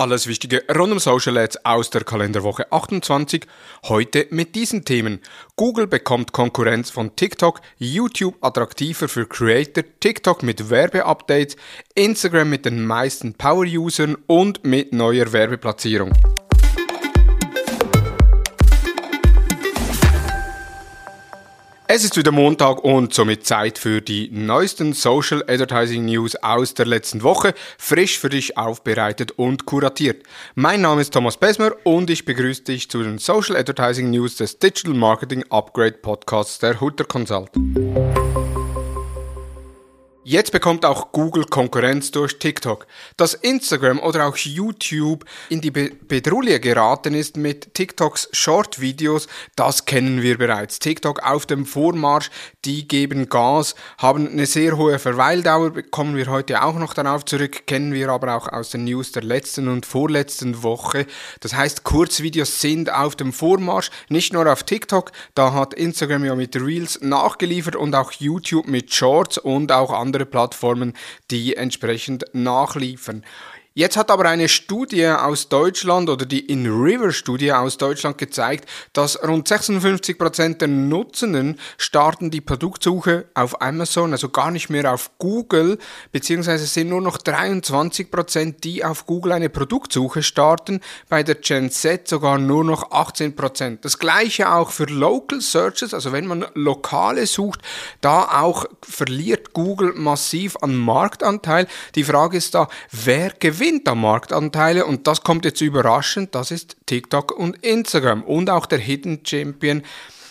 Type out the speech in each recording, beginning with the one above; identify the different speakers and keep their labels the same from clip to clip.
Speaker 1: Alles Wichtige rund um Social Ads aus der Kalenderwoche 28. Heute mit diesen Themen. Google bekommt Konkurrenz von TikTok, YouTube attraktiver für Creator, TikTok mit Werbeupdates, Instagram mit den meisten Power-Usern und mit neuer Werbeplatzierung. Es ist wieder Montag und somit Zeit für die neuesten Social Advertising News aus der letzten Woche, frisch für dich aufbereitet und kuratiert. Mein Name ist Thomas Besmer und ich begrüße dich zu den Social Advertising News des Digital Marketing Upgrade Podcasts der Hutter Consult. Jetzt bekommt auch Google Konkurrenz durch TikTok. Dass Instagram oder auch YouTube in die Be Bedrulle geraten ist mit TikToks Short-Videos, das kennen wir bereits. TikTok auf dem Vormarsch, die geben Gas, haben eine sehr hohe Verweildauer, kommen wir heute auch noch darauf zurück, kennen wir aber auch aus den News der letzten und vorletzten Woche. Das heißt, Kurzvideos sind auf dem Vormarsch, nicht nur auf TikTok, da hat Instagram ja mit Reels nachgeliefert und auch YouTube mit Shorts und auch andere andere Plattformen, die entsprechend nachliefern. Jetzt hat aber eine Studie aus Deutschland oder die In-River-Studie aus Deutschland gezeigt, dass rund 56% der Nutzenden starten die Produktsuche auf Amazon, also gar nicht mehr auf Google, beziehungsweise sind nur noch 23%, die auf Google eine Produktsuche starten, bei der Gen Z sogar nur noch 18%. Das gleiche auch für Local Searches, also wenn man lokale sucht, da auch verliert Google massiv an Marktanteil. Die Frage ist da, wer gewinnt? Gewinnt da Marktanteile und das kommt jetzt überraschend, das ist TikTok und Instagram und auch der Hidden Champion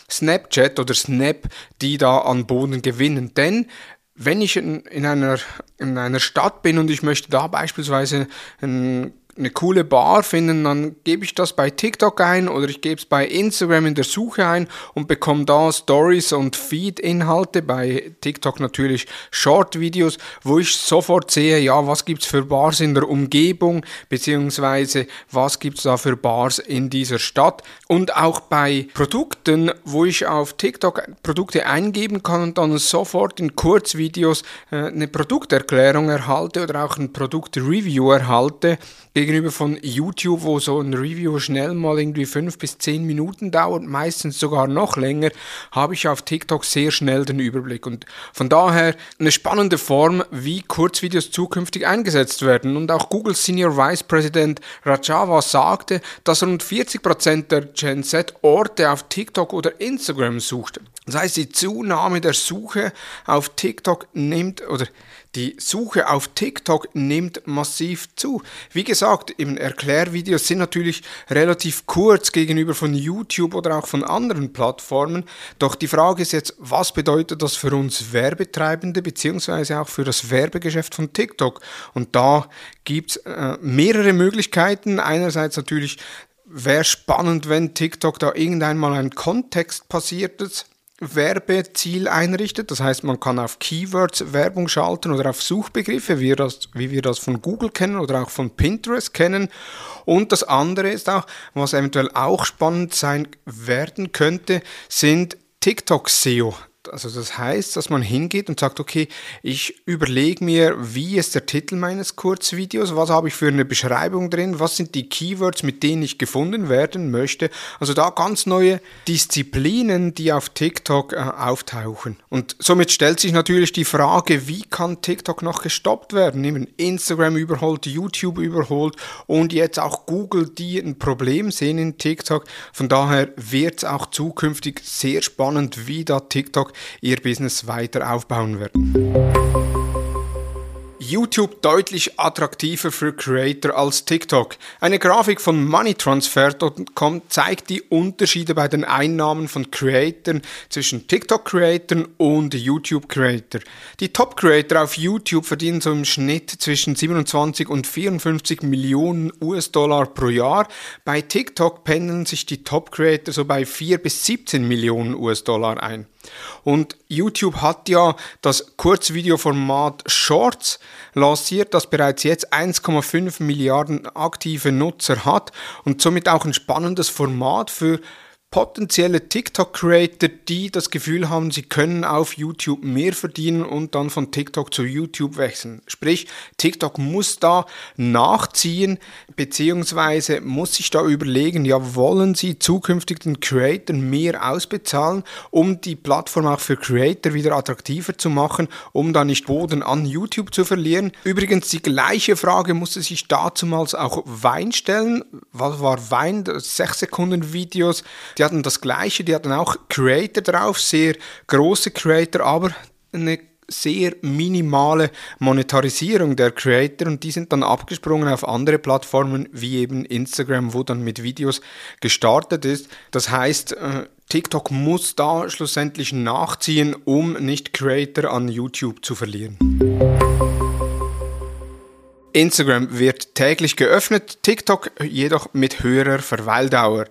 Speaker 1: Snapchat oder Snap, die da an Boden gewinnen. Denn wenn ich in, in, einer, in einer Stadt bin und ich möchte da beispielsweise ein eine coole Bar finden, dann gebe ich das bei TikTok ein oder ich gebe es bei Instagram in der Suche ein und bekomme da Stories und Feed-Inhalte, bei TikTok natürlich Short-Videos, wo ich sofort sehe, ja, was gibt es für Bars in der Umgebung, beziehungsweise was gibt es da für Bars in dieser Stadt. Und auch bei Produkten, wo ich auf TikTok Produkte eingeben kann und dann sofort in Kurzvideos äh, eine Produkterklärung erhalte oder auch ein Produktreview erhalte, gegenüber von YouTube, wo so ein Review schnell mal irgendwie fünf bis zehn Minuten dauert, meistens sogar noch länger, habe ich auf TikTok sehr schnell den Überblick. Und von daher eine spannende Form, wie Kurzvideos zukünftig eingesetzt werden. Und auch Google Senior Vice President Rajava sagte, dass rund 40% der Gen Z Orte auf TikTok oder Instagram sucht. Das heißt, die Zunahme der Suche auf TikTok nimmt oder die Suche auf TikTok nimmt massiv zu. Wie gesagt, eben Erklärvideos sind natürlich relativ kurz gegenüber von YouTube oder auch von anderen Plattformen. Doch die Frage ist jetzt, was bedeutet das für uns Werbetreibende beziehungsweise auch für das Werbegeschäft von TikTok? Und da gibt es äh, mehrere Möglichkeiten. Einerseits natürlich wäre spannend, wenn TikTok da irgendwann mal ein Kontext passiertes Werbeziel einrichtet. Das heißt, man kann auf Keywords Werbung schalten oder auf Suchbegriffe, wie wir, das, wie wir das von Google kennen oder auch von Pinterest kennen. Und das andere ist auch, was eventuell auch spannend sein werden könnte, sind TikTok SEO also das heißt, dass man hingeht und sagt, okay, ich überlege mir, wie ist der Titel meines Kurzvideos, was habe ich für eine Beschreibung drin, was sind die Keywords, mit denen ich gefunden werden möchte. Also da ganz neue Disziplinen, die auf TikTok äh, auftauchen. Und somit stellt sich natürlich die Frage, wie kann TikTok noch gestoppt werden? Nehmen Instagram überholt, YouTube überholt und jetzt auch Google, die ein Problem sehen in TikTok. Von daher wird es auch zukünftig sehr spannend, wie da TikTok ihr Business weiter aufbauen werden. YouTube deutlich attraktiver für Creator als TikTok. Eine Grafik von moneytransfer.com zeigt die Unterschiede bei den Einnahmen von Creatoren zwischen TikTok-Creatoren und YouTube-Creator. Die Top-Creator auf YouTube verdienen so im Schnitt zwischen 27 und 54 Millionen US-Dollar pro Jahr. Bei TikTok pendeln sich die Top-Creator so bei 4 bis 17 Millionen US-Dollar ein. Und YouTube hat ja das Kurzvideoformat Shorts lanciert, das bereits jetzt 1,5 Milliarden aktive Nutzer hat und somit auch ein spannendes Format für potenzielle TikTok-Creator, die das Gefühl haben, sie können auf YouTube mehr verdienen und dann von TikTok zu YouTube wechseln. Sprich, TikTok muss da nachziehen, beziehungsweise muss sich da überlegen, ja, wollen sie zukünftig den Creatoren mehr ausbezahlen, um die Plattform auch für Creator wieder attraktiver zu machen, um da nicht Boden an YouTube zu verlieren. Übrigens, die gleiche Frage musste sich dazumals auch Wein stellen. Was war Wein? 6 Sekunden Videos die hatten das gleiche, die hatten auch Creator drauf, sehr große Creator, aber eine sehr minimale Monetarisierung der Creator und die sind dann abgesprungen auf andere Plattformen wie eben Instagram, wo dann mit Videos gestartet ist. Das heißt, äh, TikTok muss da schlussendlich nachziehen, um nicht Creator an YouTube zu verlieren. Instagram wird täglich geöffnet, TikTok jedoch mit höherer Verweildauer.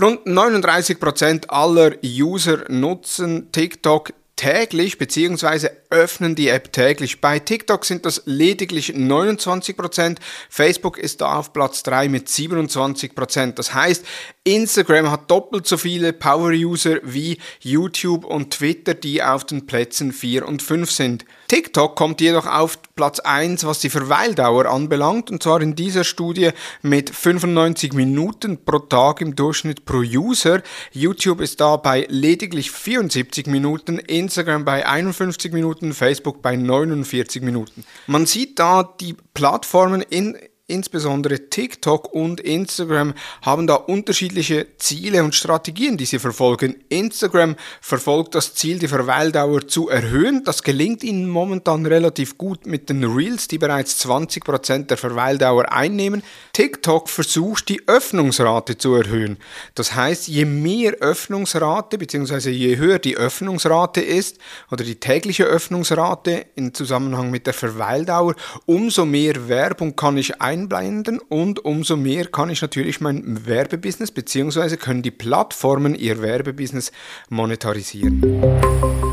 Speaker 1: Rund 39% aller User nutzen TikTok täglich bzw. öffnen die App täglich. Bei TikTok sind das lediglich 29%, Facebook ist da auf Platz 3 mit 27%. Das heißt, Instagram hat doppelt so viele Power-User wie YouTube und Twitter, die auf den Plätzen 4 und 5 sind. TikTok kommt jedoch auf Platz 1, was die Verweildauer anbelangt, und zwar in dieser Studie mit 95 Minuten pro Tag im Durchschnitt pro User. YouTube ist da bei lediglich 74 Minuten, Instagram bei 51 Minuten, Facebook bei 49 Minuten. Man sieht da die Plattformen in insbesondere TikTok und Instagram haben da unterschiedliche Ziele und Strategien, die sie verfolgen. Instagram verfolgt das Ziel, die Verweildauer zu erhöhen. Das gelingt ihnen momentan relativ gut mit den Reels, die bereits 20% der Verweildauer einnehmen. TikTok versucht, die Öffnungsrate zu erhöhen. Das heißt, je mehr Öffnungsrate bzw. je höher die Öffnungsrate ist oder die tägliche Öffnungsrate im Zusammenhang mit der Verweildauer, umso mehr Werbung kann ich ein einblenden und umso mehr kann ich natürlich mein Werbebusiness bzw. können die Plattformen ihr Werbebusiness monetarisieren.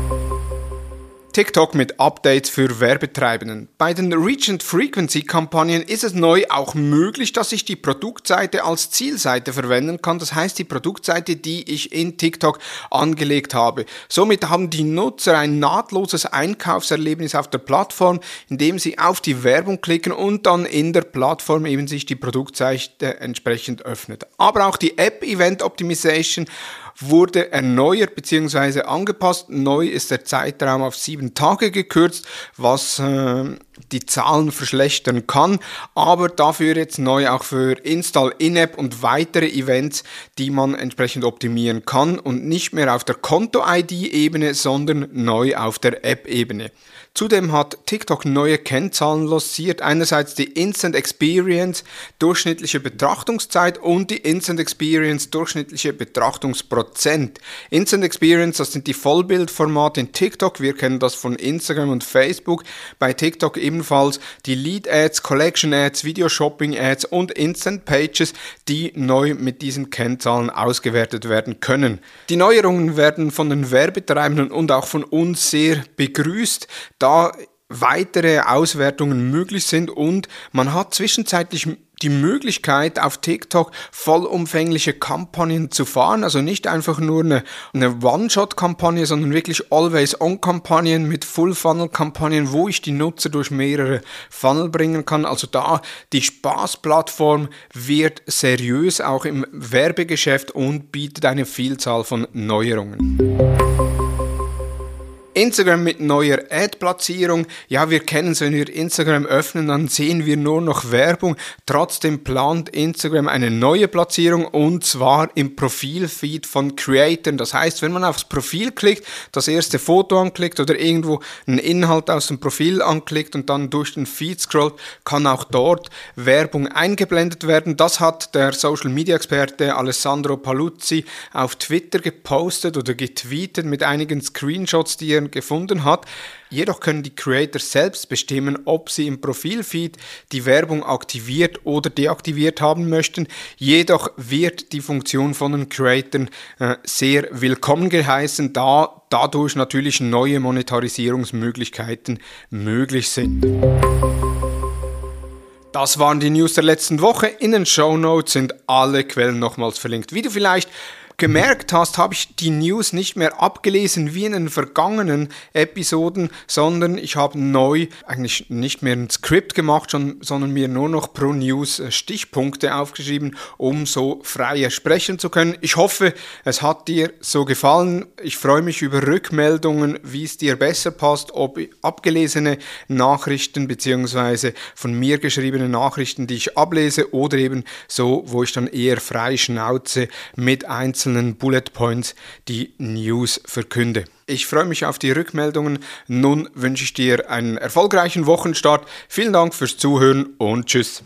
Speaker 1: TikTok mit Updates für Werbetreibenden. Bei den Reach and Frequency Kampagnen ist es neu auch möglich, dass ich die Produktseite als Zielseite verwenden kann. Das heißt, die Produktseite, die ich in TikTok angelegt habe. Somit haben die Nutzer ein nahtloses Einkaufserlebnis auf der Plattform, indem sie auf die Werbung klicken und dann in der Plattform eben sich die Produktseite entsprechend öffnet. Aber auch die App Event Optimization wurde erneuert bzw. angepasst. Neu ist der Zeitraum auf sieben Tage gekürzt, was äh, die Zahlen verschlechtern kann, aber dafür jetzt neu auch für Install In-App und weitere Events, die man entsprechend optimieren kann und nicht mehr auf der Konto-ID-Ebene, sondern neu auf der App-Ebene. Zudem hat TikTok neue Kennzahlen lanciert. Einerseits die Instant Experience, durchschnittliche Betrachtungszeit und die Instant Experience, durchschnittliche Betrachtungsprozent. Instant Experience, das sind die Vollbildformate in TikTok. Wir kennen das von Instagram und Facebook. Bei TikTok ebenfalls die Lead Ads, Collection Ads, Video Shopping Ads und Instant Pages, die neu mit diesen Kennzahlen ausgewertet werden können. Die Neuerungen werden von den Werbetreibenden und auch von uns sehr begrüßt, da weitere Auswertungen möglich sind und man hat zwischenzeitlich die Möglichkeit, auf TikTok vollumfängliche Kampagnen zu fahren. Also nicht einfach nur eine, eine One-Shot-Kampagne, sondern wirklich Always-On-Kampagnen mit Full-Funnel-Kampagnen, wo ich die Nutzer durch mehrere Funnel bringen kann. Also da die Spaß-Plattform wird seriös auch im Werbegeschäft und bietet eine Vielzahl von Neuerungen. Instagram mit neuer Ad-Platzierung. Ja, wir kennen es, wenn wir Instagram öffnen, dann sehen wir nur noch Werbung. Trotzdem plant Instagram eine neue Platzierung und zwar im Profilfeed von Creators. Das heißt, wenn man aufs Profil klickt, das erste Foto anklickt oder irgendwo einen Inhalt aus dem Profil anklickt und dann durch den Feed scrollt, kann auch dort Werbung eingeblendet werden. Das hat der Social Media Experte Alessandro Paluzzi auf Twitter gepostet oder getweetet mit einigen Screenshots, die er gefunden hat. Jedoch können die Creators selbst bestimmen, ob sie im Profilfeed die Werbung aktiviert oder deaktiviert haben möchten. Jedoch wird die Funktion von den Creators äh, sehr willkommen geheißen, da dadurch natürlich neue Monetarisierungsmöglichkeiten möglich sind. Das waren die News der letzten Woche. In den Show Notes sind alle Quellen nochmals verlinkt. Wie du vielleicht gemerkt hast, habe ich die News nicht mehr abgelesen wie in den vergangenen Episoden, sondern ich habe neu eigentlich nicht mehr ein Skript gemacht, sondern mir nur noch pro News äh, Stichpunkte aufgeschrieben, um so freier sprechen zu können. Ich hoffe, es hat dir so gefallen. Ich freue mich über Rückmeldungen, wie es dir besser passt, ob abgelesene Nachrichten bzw. von mir geschriebene Nachrichten, die ich ablese oder eben so, wo ich dann eher frei Schnauze mit einzelnen Bullet Points die News verkünde. Ich freue mich auf die Rückmeldungen. Nun wünsche ich dir einen erfolgreichen Wochenstart. Vielen Dank fürs Zuhören und tschüss.